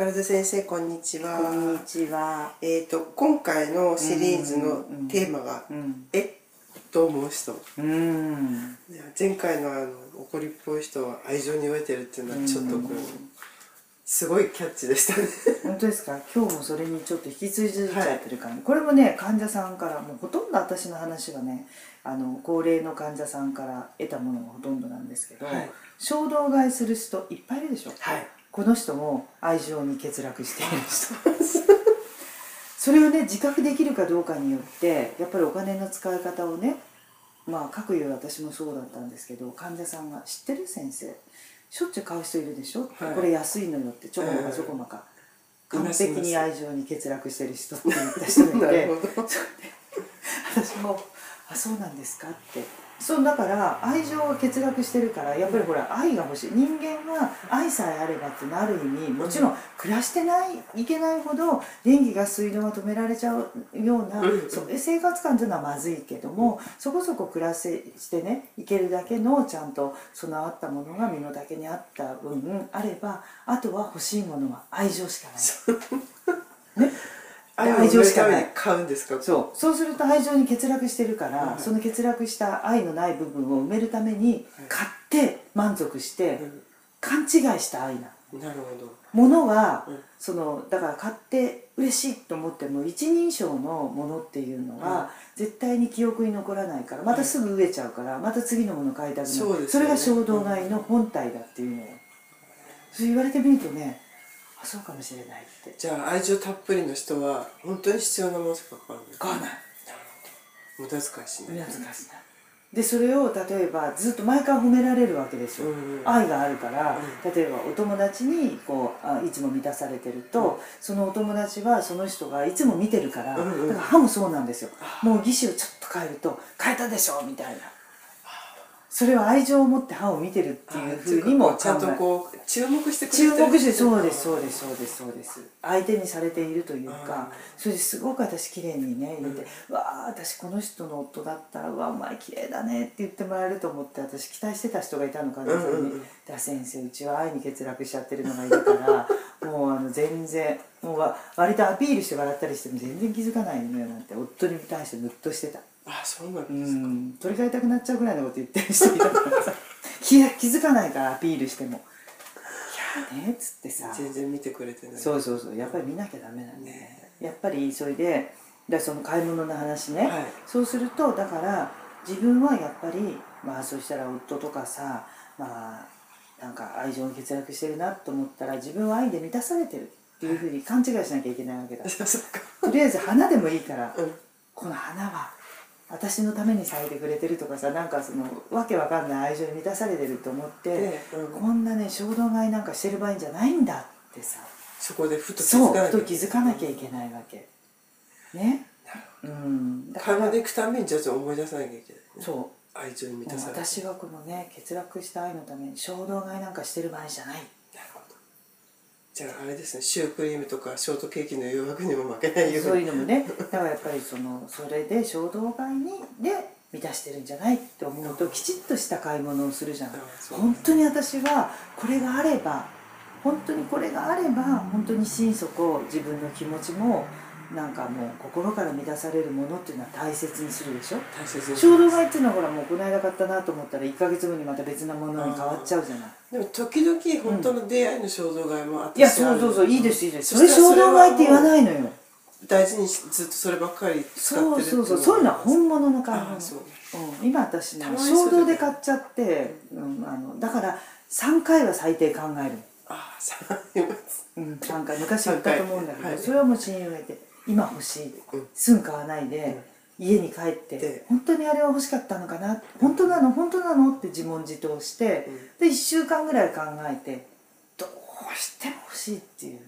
宝田先生こんにちは。こんにちは。えっ、と今回のシリーズのテーマがうん。「えと思う人」うん。前回のあの怒りっぽい人は愛情に飢えてるっていうのはちょっとこうすごいキャッチでしたね。本当ですか？今日もそれにちょっと引き継いじゃってる感じ。これもね、患者さんからもうほとんど私の話はね、あの高齢の患者さんから得たものがほとんどなんですけど、はい衝動買いする人いっぱいいるでしょ？はい。この人も愛情に欠落している人それをね自覚できるかどうかによってやっぱりお金の使い方をねまあ各有私もそうだったんですけど患者さんが「知ってる先生しょっちゅう買う人いるでしょ、はいこれ安いのよ」ってちょこまかちょこまか、完璧に愛情に欠落してる人って言った人がい なて 私も「あそうなんですか?」ってそうだから愛情が欠落してるからやっぱりほら愛が欲しい人間は愛さえあればってなる意味もちろん暮らしてないいけないほど電気ガス水道が止められちゃうようなうんそういう生活感というのはまずいけどもそこそこ暮らせしてねいけるだけのちゃんと備わったものが身の丈にあった分あればあとは欲しいものは愛情しかない。ね愛愛情しかない。に買うんですか？そう。そうすると愛情に欠落してるから、はいその欠落した愛のない部分を埋めるために買って満足してう勘違いした愛ななるほど。ものは、うん。そのだから買って嬉しいと思っても一人称のものっていうのは、絶対に記憶に残らないからまたすぐ飢えちゃうからまた次のもの買いたくなる。そね。れが衝動買いの本体だっていうのよ、そう言われてみるとねあそうかもしれないって。じゃあ愛情たっぷりの人は本当に必要なものしか買わない。買わない。無駄遣いしない。無駄遣いしない。でそれを例えばずっと毎回褒められるわけですよ、うんうん。愛があるから、う例えばお友達にこうあいつも満たされてると、そのお友達はその人がいつも見てるから、うんうん。だから歯もそうなんですよ。もう義手をちょっと変えると変えたでしょみたいなそれは愛情を持って歯を見てるっていうふうにもちゃんとこう注目してくれて注る目してそうですそうですそうですそうです相手にされているというあかそれですごく私綺麗にね言って「わあ私この人の夫だったらうわお前綺麗だね」って言ってもらえると思って私期待してた人がいたのかな、うんうんうん。だ先生うちは愛に欠落しちゃってるのがいるから もうあの全然もうわ割とアピールして笑ったりしても全然気づかないのよなんて夫に対してムッとしてた。あそうなんうですか、ん。取り替えたくなっちゃうぐらいのこと言ってる人いたからさ。気気づかないからアピールしても「いやね」っつってさ。全然見てくれてない。そうそうそう。やっぱり見なきゃダメなんだよね。やっぱりそれでだその買い物の話ね、はい。そうするとだから自分はやっぱりまあそしたら夫とかさまあなんか愛情に欠落してるなと思ったら自分は愛で満たされてるっていうふうに勘違いしなきゃいけないわけだ。そっか。とりあえず花でもいいからうん。この花は私のために咲いてくれてるとかさなんかそのわけわかんない愛情に満たされてると思って、で、うん。こんなね衝動買いなんかしてる場合じゃないんだってさ。そこでふと気そうづかな気づかなきゃいけないわけ。ね？うん。だから買い物行くためにじゃあ思い出さなきゃいけない、ね、そう。愛情に満たされて。私はこのね欠落した愛のために衝動買いなんかしてる場合じゃない。なるほどじゃああれですねシュークリームとかショートケーキの誘惑にも負けないように。そういうのもねだからやっぱりそのそれで衝動買いにで満たしてるんじゃないって思うときちっとした買い物をするじゃんあそう本当に私はこれがあれば本当にこれがあれば本当に心底自分の気持ちもなんかもう心から満たされるものっていうのは大切にするでしょ？大切に衝動買いっていうのはほらもうこの間買ったなと思ったら1ヶ月後にまた別なものに変わっちゃうじゃない？でも時々本当の出会いの衝動買いもあってい？やそうそうそういいですいいです。それ衝動買いって言わないのよ。大事にしずっとそればっかり使ってるそうそうそうそういうのは本物の買い物。そう。うん、今私ね衝動で買っちゃって、うん、あのだから3回は最低考える。ああさありますうん、3回。昔言ったと思うんだけど、はい。それはもう親友がいて今欲しい、うん。すぐ買わないで、家に帰って、で本当にあれは欲しかったのかな？本当なの？本当なの？って自問自答して、で1週間ぐらい考えてどうしても欲しいっていう。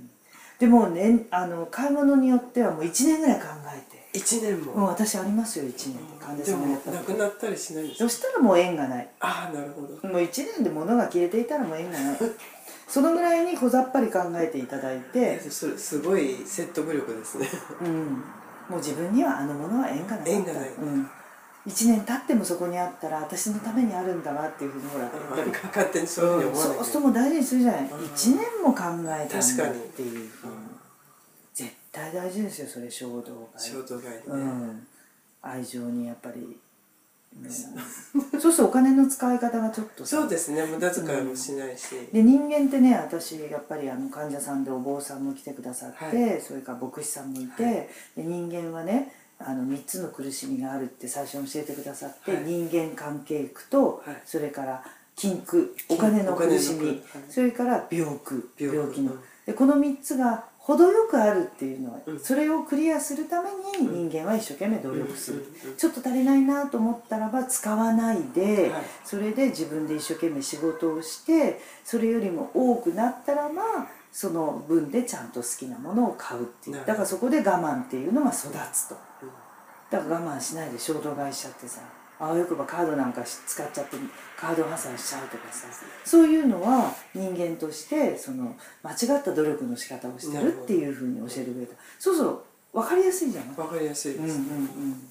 でもねあの買い物によってはもう1年ぐらい考えて。1年も、もう私ありますよ1年で。患者さんがやったなくなったりしないんですそしたらもう縁がない。ああなるほど。もう1年で物が消えていたらもう縁がない そのぐらいに小ざっぱり考えていただいて、それすごい説得力ですね。うん、もう自分にはあのものは縁がなかった。縁がない。うん、1年経ってもそこにあったら私のためにあるんだわっていうふうにほらやっぱり勝手にそういうふうに思わなきゃそうするともう大事にするじゃない、うん。1年も考えたんだっていう。ふうに、うん。絶対大事ですよそれ衝動が。衝動買いね、うん、愛情にやっぱり、うん そうするとお金の使い方がちょっとさ。そうですね無駄遣いもしないし、で人間ってね私やっぱりあの患者さんでお坊さんも来てくださって、はそれから牧師さんもいて、はい。で人間はねあの3つの苦しみがあるって最初に教えてくださって、はい。人間関係苦と、はい。それから禁苦お金の苦しみ、それから病苦病病気の。うん。でこの3つが程よくあるっていうのは、うん。それをクリアするために人間は一生懸命努力する、ちょっと足りないなと思ったらば使わないで、はい。それで自分で一生懸命仕事をしてそれよりも多くなったらばその分でちゃんと好きなものを買うっていう。だからそこで我慢っていうのが育つと。うん。だから我慢しないで衝動買いしちゃってさあわよくばカードなんかし使っちゃってカード破産しちゃうとかさそういうのは人間としてその間違った努力の仕方をしてるっていうふうに教えてくれた。そうそう分かりやすいじゃない？わかりやすいです、うんうんうん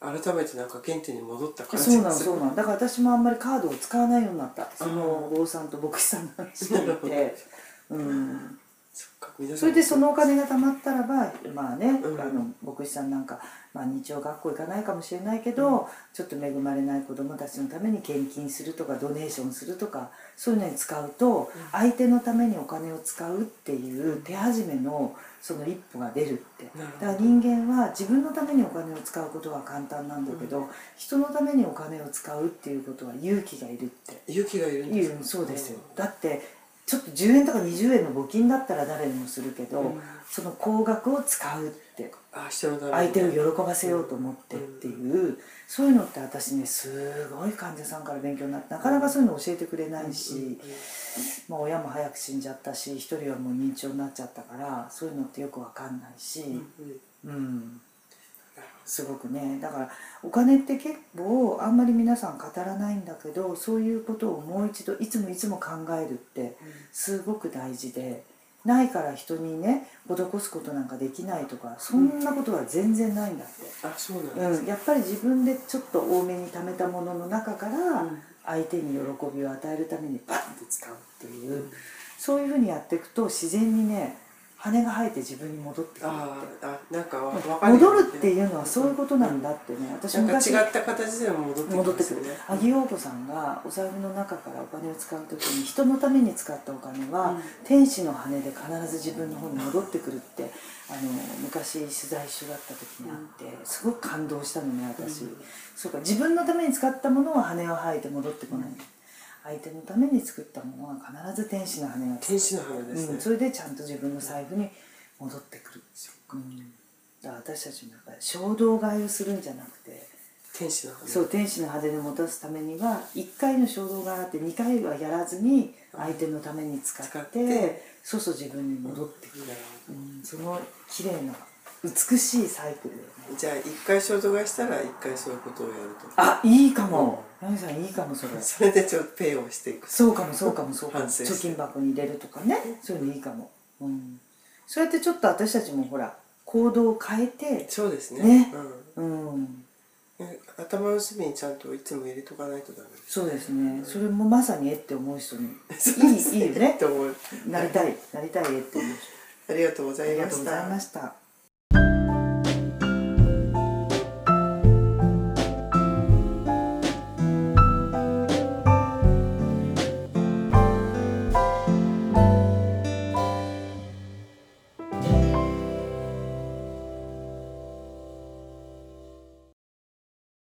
改めてなんか原点に戻った感じそうなのするそうなの。だから私もあんまりカードを使わないようになった。そのお坊さんと牧師さんの話を見て、うん、それでそのお金が貯まったらばまあね、うん。あの牧師さんなんか、まあ、日曜学校行かないかもしれないけど、ちょっと恵まれない子どもたちのために献金するとかドネーションするとかそういうのに使うと、相手のためにお金を使うっていう手始めのその一歩が出るって。だから人間は自分のためにお金を使うことは簡単なんだけど、人のためにお金を使うっていうことは勇気がいるって。勇気がいるんです言うそうですよ。だってちょっと10円とか20円の募金だったら誰でもするけど、うん。その高額を使うって相手を喜ばせようと思ってっていう、そういうのって私ねすごい患者さんから勉強になってなかなかそういうの教えてくれないし、まあ、親も早く死んじゃったし一人はもう認知症になっちゃったからそういうのってよくわかんないし、うんうんうん、すごくね。だからお金って結構あんまり皆さん語らないんだけどそういうことをもう一度いつもいつも考えるってすごく大事でないから人にね施すことなんかできないとかそんなことは全然ないんだって、あそうなんですうん。やっぱり自分でちょっと多めに貯めたものの中からうん。相手に喜びを与えるためにバンって使うっていう、そういうふうにやっていくと自然にね羽が生えて自分に戻ってくる戻るっていうのはそういうことなんだってね。私なんか昔違った形でも戻ってき戻ってくる。萩陽子さんがお財布の中からお金を使う時に人のために使ったお金は、うん。天使の羽で必ず自分の方に戻ってくるってあの昔取材一緒だった時にあってすごく感動したのね私、うん。そうか自分のために使ったものは羽を生えて戻ってこない、相手のために作ったものは必ず天使の羽が天使の花ですね、うん、それでちゃんと自分の財布に戻ってくるんですよ、うん、だから私たちもやっぱり衝動買いをするんじゃなくて。天使の花そう天使の羽で持たすためには1回の衝動買いがあって2回はやらずに相手のために使って,、そうそう自分に戻ってくる、うん、その綺麗な美しいサイクルだよね。どじゃあ一回衝動買いしたら一回そういうことをやると。あいいかも。ナミさんいいかもそれ。それでちょっとペイをしていく。そうかもそうかもそうかも。貯金箱に入れるとかね。そういうのいいかも、うん、そうやってちょっと私たちもほら行動を変えて。そうですね。ね。うん。うん。ね頭の隅にちゃんといつも入れとかないとダメそうですね。それもまさに絵って思う人に。いいいいよね。と思う。なりたい。なりたい絵って思う人。ありがとうございました